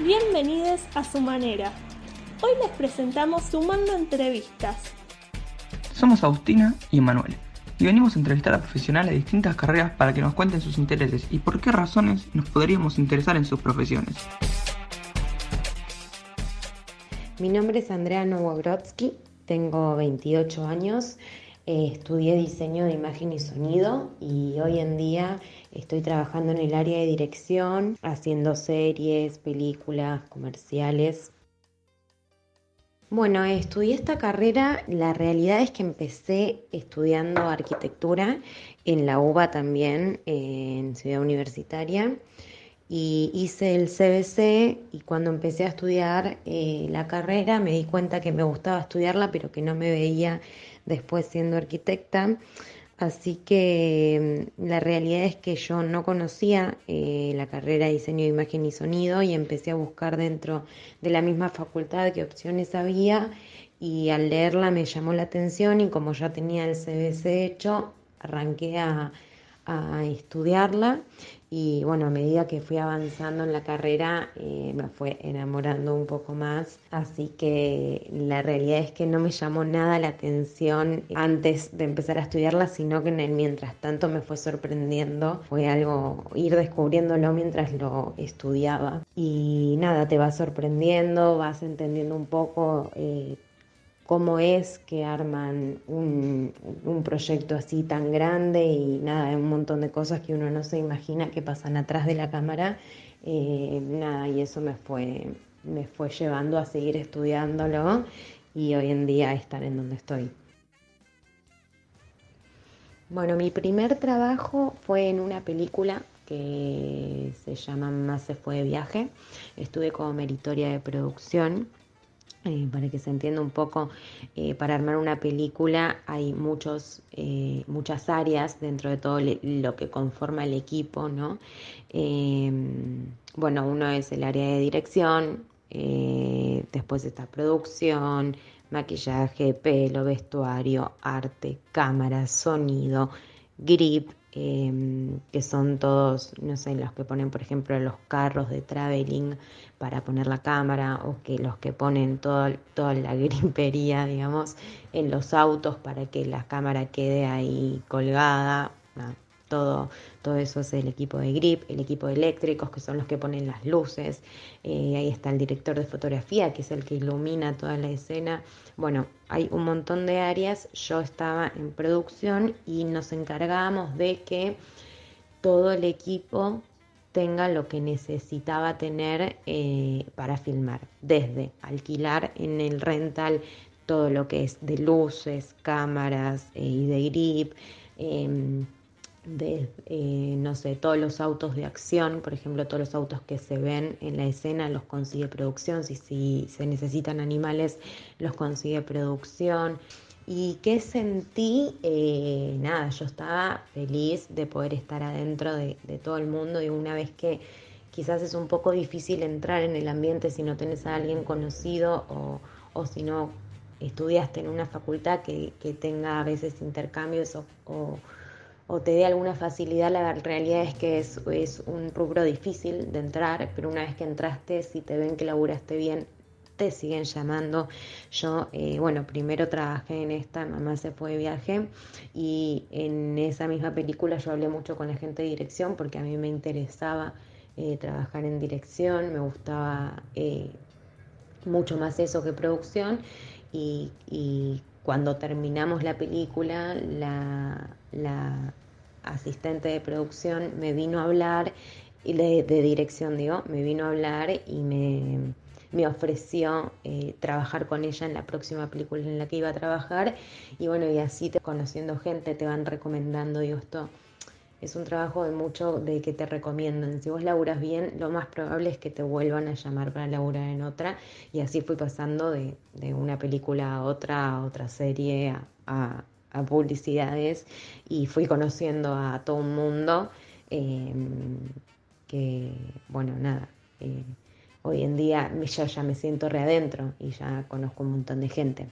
Bienvenidos a su manera. Hoy les presentamos Sumando Entrevistas. Somos Agustina y Emanuel y venimos a entrevistar a profesionales de distintas carreras para que nos cuenten sus intereses y por qué razones nos podríamos interesar en sus profesiones. Mi nombre es Andrea Nowogrodsky, tengo 28 años, eh, estudié diseño de imagen y sonido y hoy en día estoy trabajando en el área de dirección, haciendo series, películas, comerciales. Bueno, estudié esta carrera, la realidad es que empecé estudiando arquitectura en la UBA también, en Ciudad Universitaria, y hice el CBC y cuando empecé a estudiar eh, la carrera me di cuenta que me gustaba estudiarla, pero que no me veía después siendo arquitecta. Así que mm, la realidad es que yo no conocía eh, la carrera de diseño de imagen y sonido y empecé a buscar dentro de la misma facultad qué opciones había y al leerla me llamó la atención y como ya tenía el CBC hecho, arranqué a, a estudiarla y bueno, a medida que fui avanzando en la carrera eh, me fue enamorando un poco más, así que la realidad es que no me llamó nada la atención antes de empezar a estudiarla, sino que mientras tanto me fue sorprendiendo, fue algo ir descubriéndolo mientras lo estudiaba. Y nada, te va sorprendiendo, vas entendiendo un poco eh, cómo es que arman un, proyecto así tan grande y nada, un montón de cosas que uno no se imagina que pasan atrás de la cámara. Eh, nada, y eso me fue, me fue llevando a seguir estudiándolo y hoy en día estar en donde estoy. Bueno, mi primer trabajo fue en una película que se llama Más se fue de viaje. Estuve como meritoria de producción eh, para que se entienda un poco, eh, para armar una película hay muchos, eh, muchas áreas dentro de todo lo que conforma el equipo, ¿no? Bueno, uno es el área de dirección, después está producción, maquillaje, pelo, vestuario, arte, cámara, sonido, grip, Em, que son todos, no sé, los que ponen, por ejemplo, los carros de traveling para poner la cámara, o que los que ponen toda la gripería, digamos, en los autos para que la cámara quede ahí colgada todo, todo eso es el equipo de grip, el equipo de eléctricos, que son los que ponen las luces, eh, ahí está el director de fotografía, que es el que ilumina toda la escena. Bueno, hay un montón de áreas, yo estaba en producción y nos encargábamos de que todo el equipo tenga lo que necesitaba tener eh, para filmar, desde alquilar en el rental todo lo que es de luces, cámaras eh, y de grip, em, de, eh, no sé, todos los autos de acción, por ejemplo, todos los autos que se ven en la escena los consigue producción, si, si se necesitan animales los consigue producción. ¿Y qué sentí? Eh, nada, yo estaba feliz de poder estar adentro de, todo el mundo y una vez que quizás es un poco difícil entrar en el ambiente si no tenés a alguien conocido o, o si no estudiaste en una facultad que, que tenga a veces intercambios o o te dé alguna facilidad, la realidad es que es, es, un rubro difícil de entrar, pero una vez que entraste, si te ven que laburaste bien, te siguen llamando. Yo, eh, bueno, primero trabajé en esta, mamá se fue de viaje, y en esa misma película yo hablé mucho con la gente de dirección porque a mí me interesaba eh, trabajar en dirección, me gustaba eh, mucho más eso que producción, y, y cuando terminamos la película, la, la asistente de producción me vino a hablar, y de, dirección digo, me vino a hablar y me, me ofreció eh, trabajar con ella en la próxima película en la que iba a trabajar. Y bueno, y así te, conociendo gente te van recomendando, digo, esto es un trabajo de mucho de que te recomiendan. Si vos laburas bien, lo más probable es que te vuelvan a llamar para laburar en otra. Y así fui pasando de, de una película a otra, a otra serie, a, a publicidades y fui conociendo a todo un mundo em, que, bueno, nada, eh, hoy en día yo ya me siento readentro y ya conozco un montón de gente.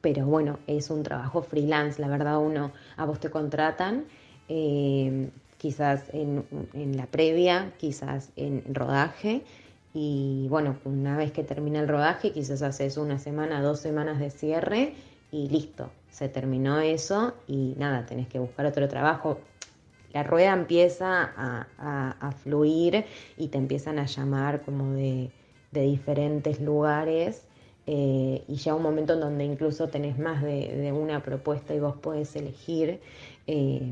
Pero bueno, es un trabajo freelance, la verdad uno, a vos te contratan, em, quizás en, en, la previa, quizás en rodaje, y bueno, una vez que termina el rodaje, quizás haces una semana, dos semanas de cierre y listo, se terminó eso y nada, tenés que buscar otro trabajo. La rueda empieza a, fluir y te empiezan a llamar como de, diferentes lugares eh, y ya un momento en donde incluso tenés más de, una propuesta y vos podés elegir, eh,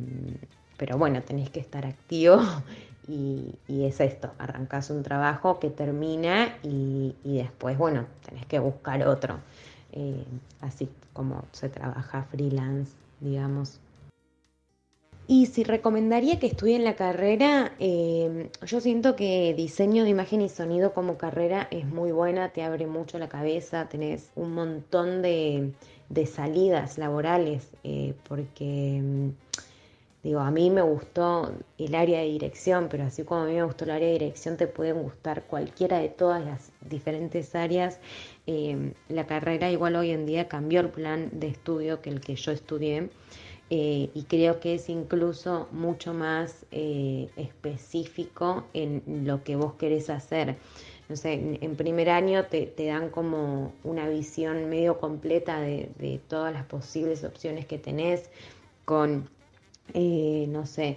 pero bueno, tenés que estar activo y, es esto, arrancás un trabajo que termina y, después, bueno, tenés que buscar otro. Eh, así como se trabaja freelance, digamos. Y si recomendaría que estudien la carrera, eh, yo siento que diseño de imagen y sonido como carrera es muy buena, te abre mucho la cabeza, tenés un montón de, salidas laborales, eh, porque mm, digo, a mí me gustó el área de dirección, pero así como a mí me gustó el área de dirección, te pueden gustar cualquiera de todas las diferentes áreas. Eh, la carrera igual hoy en día cambió el plan de estudio que el que yo estudié. Eh, y creo que es incluso mucho más eh, específico en lo que vos querés hacer. No sé, en, primer año te, dan como una visión medio completa de, de todas las posibles opciones que tenés con eh, no sé,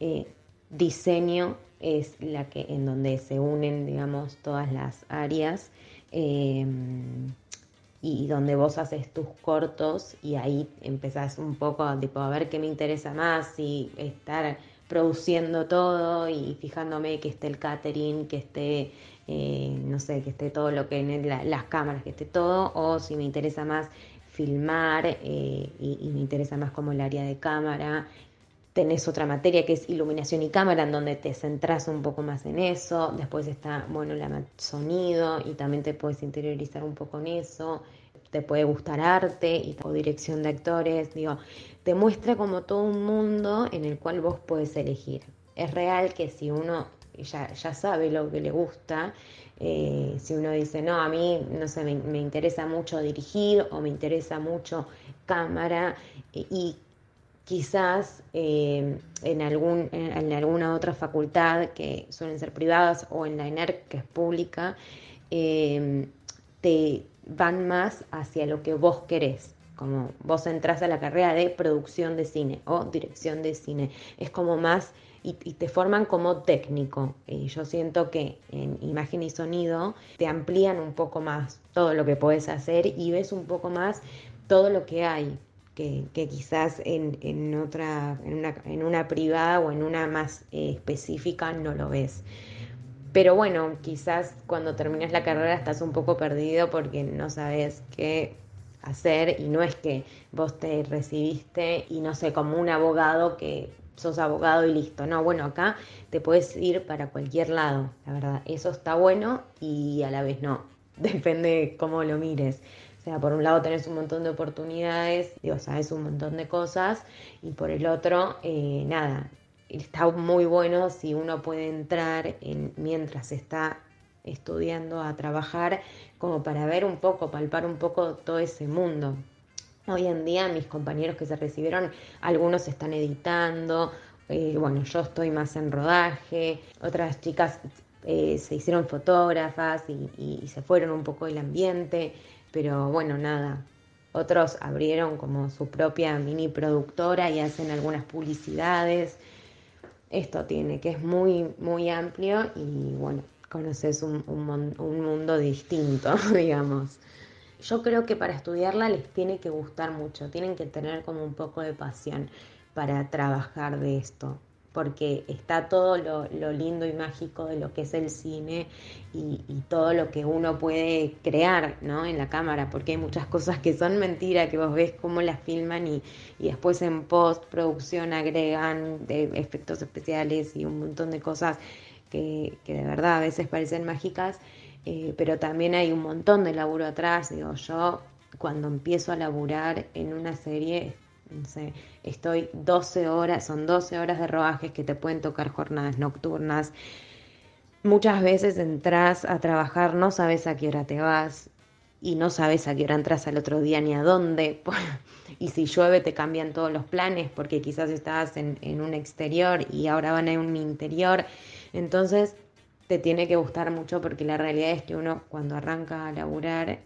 eh, diseño es la que en donde se unen, digamos, todas las áreas eh, y donde vos haces tus cortos y ahí empezás un poco tipo, a ver qué me interesa más y estar produciendo todo y fijándome que esté el catering, que esté, no sé, que esté todo lo que en las cámaras, que esté todo, o si me interesa más filmar y, me interesa más como el área de cámara Tenés otra materia que es iluminación y cámara, en donde te centras un poco más en eso. Después está, bueno, el sonido y también te puedes interiorizar un poco en eso. Te puede gustar arte o dirección de actores. Digo, te muestra como todo un mundo en el cual vos puedes elegir. Es real que si uno ya, ya sabe lo que le gusta, eh, si uno dice, no, a mí, no sé, me, me interesa mucho dirigir o me interesa mucho cámara y quizás eh, en, algún, en, alguna otra facultad que suelen ser privadas o en la ENERC que es pública, eh, te van más hacia lo que vos querés. Como vos entras a la carrera de producción de cine o dirección de cine. Es como más y, te forman como técnico. Y yo siento que en imagen y sonido te amplían un poco más todo lo que puedes hacer y ves un poco más todo lo que hay que, quizás en, otra, en una, en una, privada o en una más eh, específica no lo ves. Pero bueno, quizás cuando terminas la carrera estás un poco perdido porque no sabes qué hacer y no es que vos te recibiste y no sé, como un abogado que sos abogado y listo. No, bueno, acá te puedes ir para cualquier lado, la verdad. Eso está bueno y a la vez no. Depende cómo lo mires. O sea, por un lado tenés un montón de oportunidades, digo, sabes un montón de cosas, y por el otro, eh, nada, está muy bueno si uno puede entrar en, mientras está estudiando a trabajar, como para ver un poco, palpar un poco todo ese mundo. Hoy en día mis compañeros que se recibieron, algunos están editando, eh, bueno, yo estoy más en rodaje, otras chicas eh, se hicieron fotógrafas y, se fueron un poco del ambiente. Pero bueno, nada. Otros abrieron como su propia mini productora y hacen algunas publicidades. Esto tiene, que es muy, muy amplio y bueno, conoces un, un mundo distinto, digamos. Yo creo que para estudiarla les tiene que gustar mucho, tienen que tener como un poco de pasión para trabajar de esto porque está todo lo, lindo y mágico de lo que es el cine y, todo lo que uno puede crear ¿no? en la cámara, porque hay muchas cosas que son mentiras, que vos ves cómo las filman y, después en postproducción agregan de efectos especiales y un montón de cosas que, de verdad a veces parecen mágicas, eh, pero también hay un montón de laburo atrás, digo, yo cuando empiezo a laburar en una serie estoy 12 horas, son 12 horas de rodajes que te pueden tocar jornadas nocturnas. Muchas veces entras a trabajar, no sabes a qué hora te vas y no sabes a qué hora entras al otro día ni a dónde. y si llueve te cambian todos los planes porque quizás estabas en, un exterior y ahora van a un interior. Entonces te tiene que gustar mucho porque la realidad es que uno cuando arranca a laburar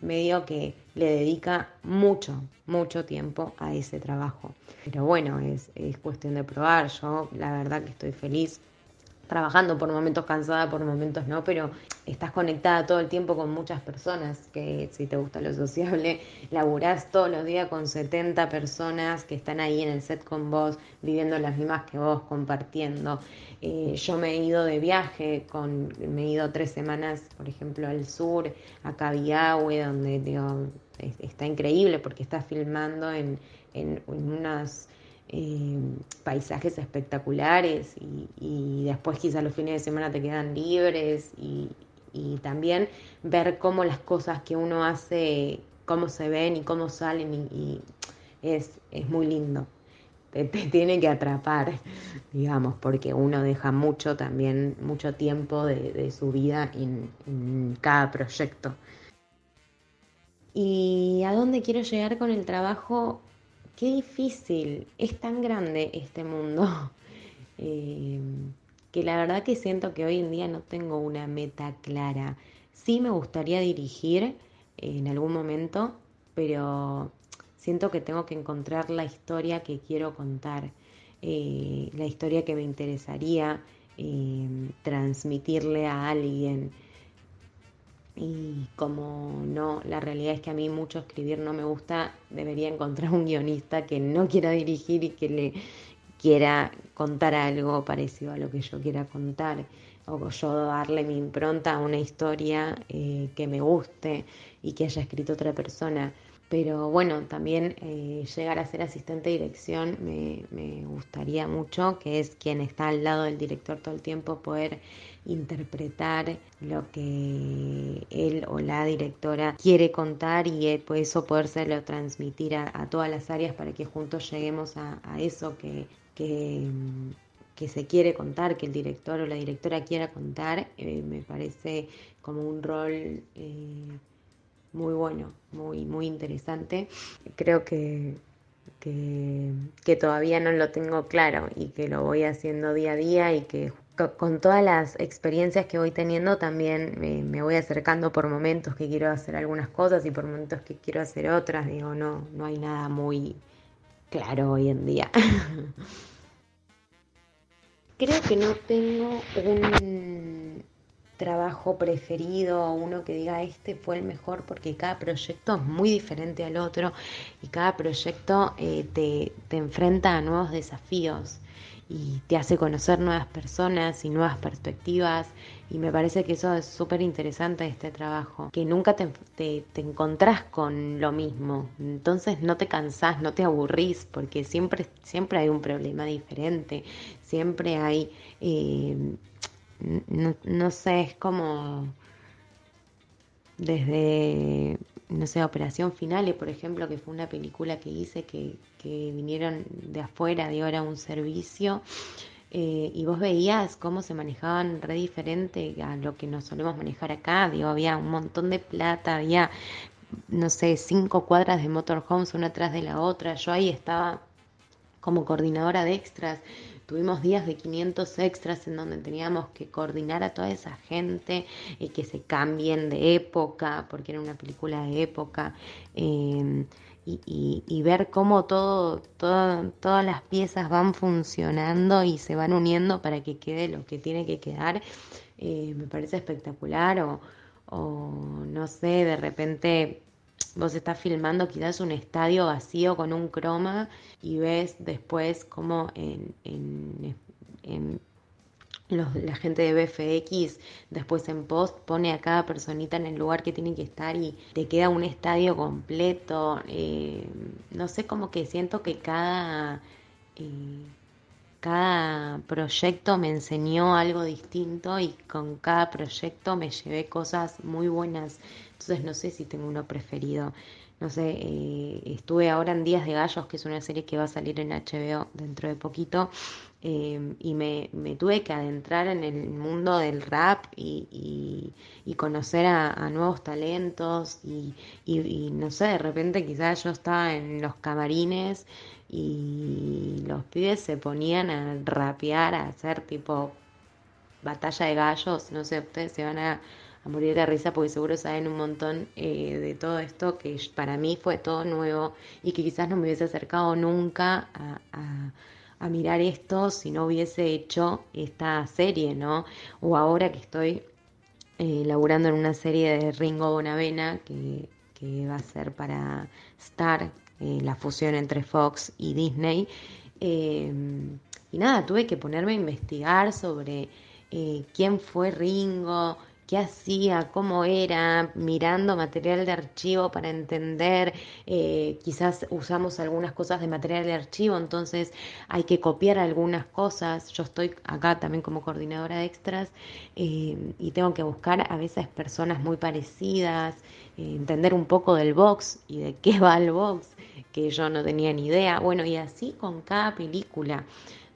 medio que le dedica mucho, mucho tiempo a ese trabajo. Pero bueno, es, es cuestión de probar. Yo la verdad que estoy feliz trabajando, por momentos cansada, por momentos no, pero estás conectada todo el tiempo con muchas personas, que si te gusta lo sociable, laburás todos los días con 70 personas que están ahí en el set con vos, viviendo las mismas que vos, compartiendo. Eh, yo me he ido de viaje, con, me he ido tres semanas, por ejemplo, al sur, a Cabiahue, donde digo, está increíble porque estás filmando en, en, en unas eh, paisajes espectaculares y, después quizás los fines de semana te quedan libres y, también ver cómo las cosas que uno hace, cómo se ven y cómo salen y, es, es, muy lindo. Te, tiene que atrapar, digamos, porque uno deja mucho también, mucho tiempo de, su vida en cada proyecto. ¿Y a dónde quiero llegar con el trabajo? Qué difícil, es tan grande este mundo, eh, que la verdad que siento que hoy en día no tengo una meta clara. Sí me gustaría dirigir en algún momento, pero siento que tengo que encontrar la historia que quiero contar, eh, la historia que me interesaría eh, transmitirle a alguien. Y como no, la realidad es que a mí mucho escribir no me gusta, debería encontrar un guionista que no quiera dirigir y que le quiera contar algo parecido a lo que yo quiera contar, o yo darle mi impronta a una historia eh, que me guste y que haya escrito otra persona. Pero bueno, también eh, llegar a ser asistente de dirección me, me, gustaría mucho, que es quien está al lado del director todo el tiempo, poder interpretar lo que él o la directora quiere contar y eh, pues eso podérselo transmitir a, todas las áreas para que juntos lleguemos a, eso que, que, se quiere contar, que el director o la directora quiera contar, eh, me parece como un rol eh, muy bueno, muy, muy interesante. Creo que, que, todavía no lo tengo claro y que lo voy haciendo día a día y que con todas las experiencias que voy teniendo también me, voy acercando por momentos que quiero hacer algunas cosas y por momentos que quiero hacer otras. Digo, no, no hay nada muy claro hoy en día. Creo que no tengo un trabajo preferido, uno que diga este fue el mejor, porque cada proyecto es muy diferente al otro y cada proyecto eh, te, te enfrenta a nuevos desafíos y te hace conocer nuevas personas y nuevas perspectivas y me parece que eso es súper interesante este trabajo, que nunca te, te, encontrás con lo mismo, entonces no te cansás, no te aburrís, porque siempre, siempre hay un problema diferente, siempre hay, eh, no, no sé, es como desde no sé, Operación Finale, por ejemplo, que fue una película que hice que, que vinieron de afuera, digo, era un servicio. Eh, y vos veías cómo se manejaban re diferente a lo que nos solemos manejar acá, digo, había un montón de plata, había, no sé, cinco cuadras de motorhomes una atrás de la otra, yo ahí estaba como coordinadora de extras, Tuvimos días de 500 extras en donde teníamos que coordinar a toda esa gente y que se cambien de época, porque era una película de época. Em, y, ver cómo todo, todas las piezas van funcionando y se van uniendo para que quede lo que tiene que quedar, eh, me parece espectacular. O, o no sé, de repente vos estás filmando quizás un estadio vacío con un croma y ves después cómo en, la gente de BFX después en post pone a cada personita en el lugar que tiene que estar y te queda un estadio completo. Eh, no sé, como que siento que cada... Eh, cada proyecto me enseñó algo distinto y con cada proyecto me llevé cosas muy buenas. Entonces no sé si tengo uno preferido. No sé, eh, estuve ahora en Días de Gallos, que es una serie que va a salir en HBO dentro de poquito, eh, y me, tuve que adentrar en el mundo del rap y, conocer a, nuevos talentos y, y, no sé, de repente quizás yo estaba en los camarines y los pibes se ponían a rapear, a hacer tipo batalla de gallos, no sé, ustedes se van a, morir de risa porque seguro saben un montón eh, de todo esto que para mí fue todo nuevo y que quizás no me hubiese acercado nunca a, mirar esto si no hubiese hecho esta serie, ¿no? O ahora que estoy eh, laburando en una serie de Ringo Bonavena que, que va a ser para Star, eh, la fusión entre Fox y Disney. Eh, y nada, tuve que ponerme a investigar sobre eh, quién fue Ringo, qué hacía, cómo era, mirando material de archivo para entender, quizás usamos algunas cosas de material de archivo, entonces hay que copiar algunas cosas. Yo estoy acá también como coordinadora de extras y tengo que buscar a veces personas muy parecidas, entender un poco del box y de qué va el box que yo no tenía ni idea. Bueno, y así con cada película.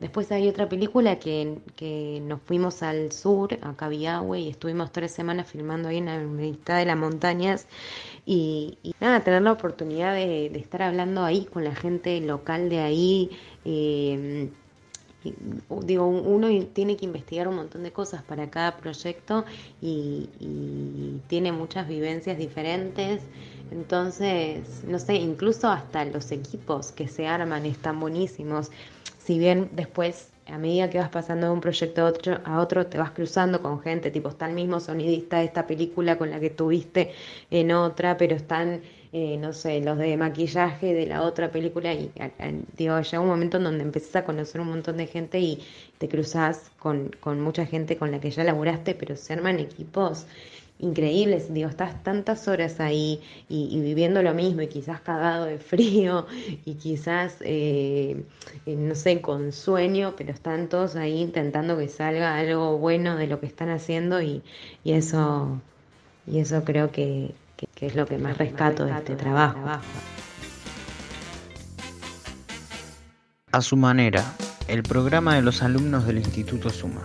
Después hay otra película que, que nos fuimos al sur, a Cabiahue, y estuvimos tres semanas filmando ahí en la mitad de las montañas. Y, nada, tener la oportunidad de, estar hablando ahí con la gente local de ahí. Eh, digo, uno tiene que investigar un montón de cosas para cada proyecto y, tiene muchas vivencias diferentes. Entonces, no sé, incluso hasta los equipos que se arman están buenísimos. Si bien después, a medida que vas pasando de un proyecto a otro, a otro te vas cruzando con gente, tipo, está el mismo sonidista de esta película con la que tuviste en otra, pero están eh, no sé, los de maquillaje de la otra película y digo, llega un momento en donde empezás a conocer un montón de gente y te cruzas con, mucha gente con la que ya laburaste, pero se arman equipos increíbles, digo, estás tantas horas ahí y, viviendo lo mismo y quizás cagado de frío y quizás, eh, no sé, con sueño, pero están todos ahí intentando que salga algo bueno de lo que están haciendo y, eso, y eso creo que, es lo que más rescato de este trabajo. A su manera, el programa de los alumnos del Instituto Suma.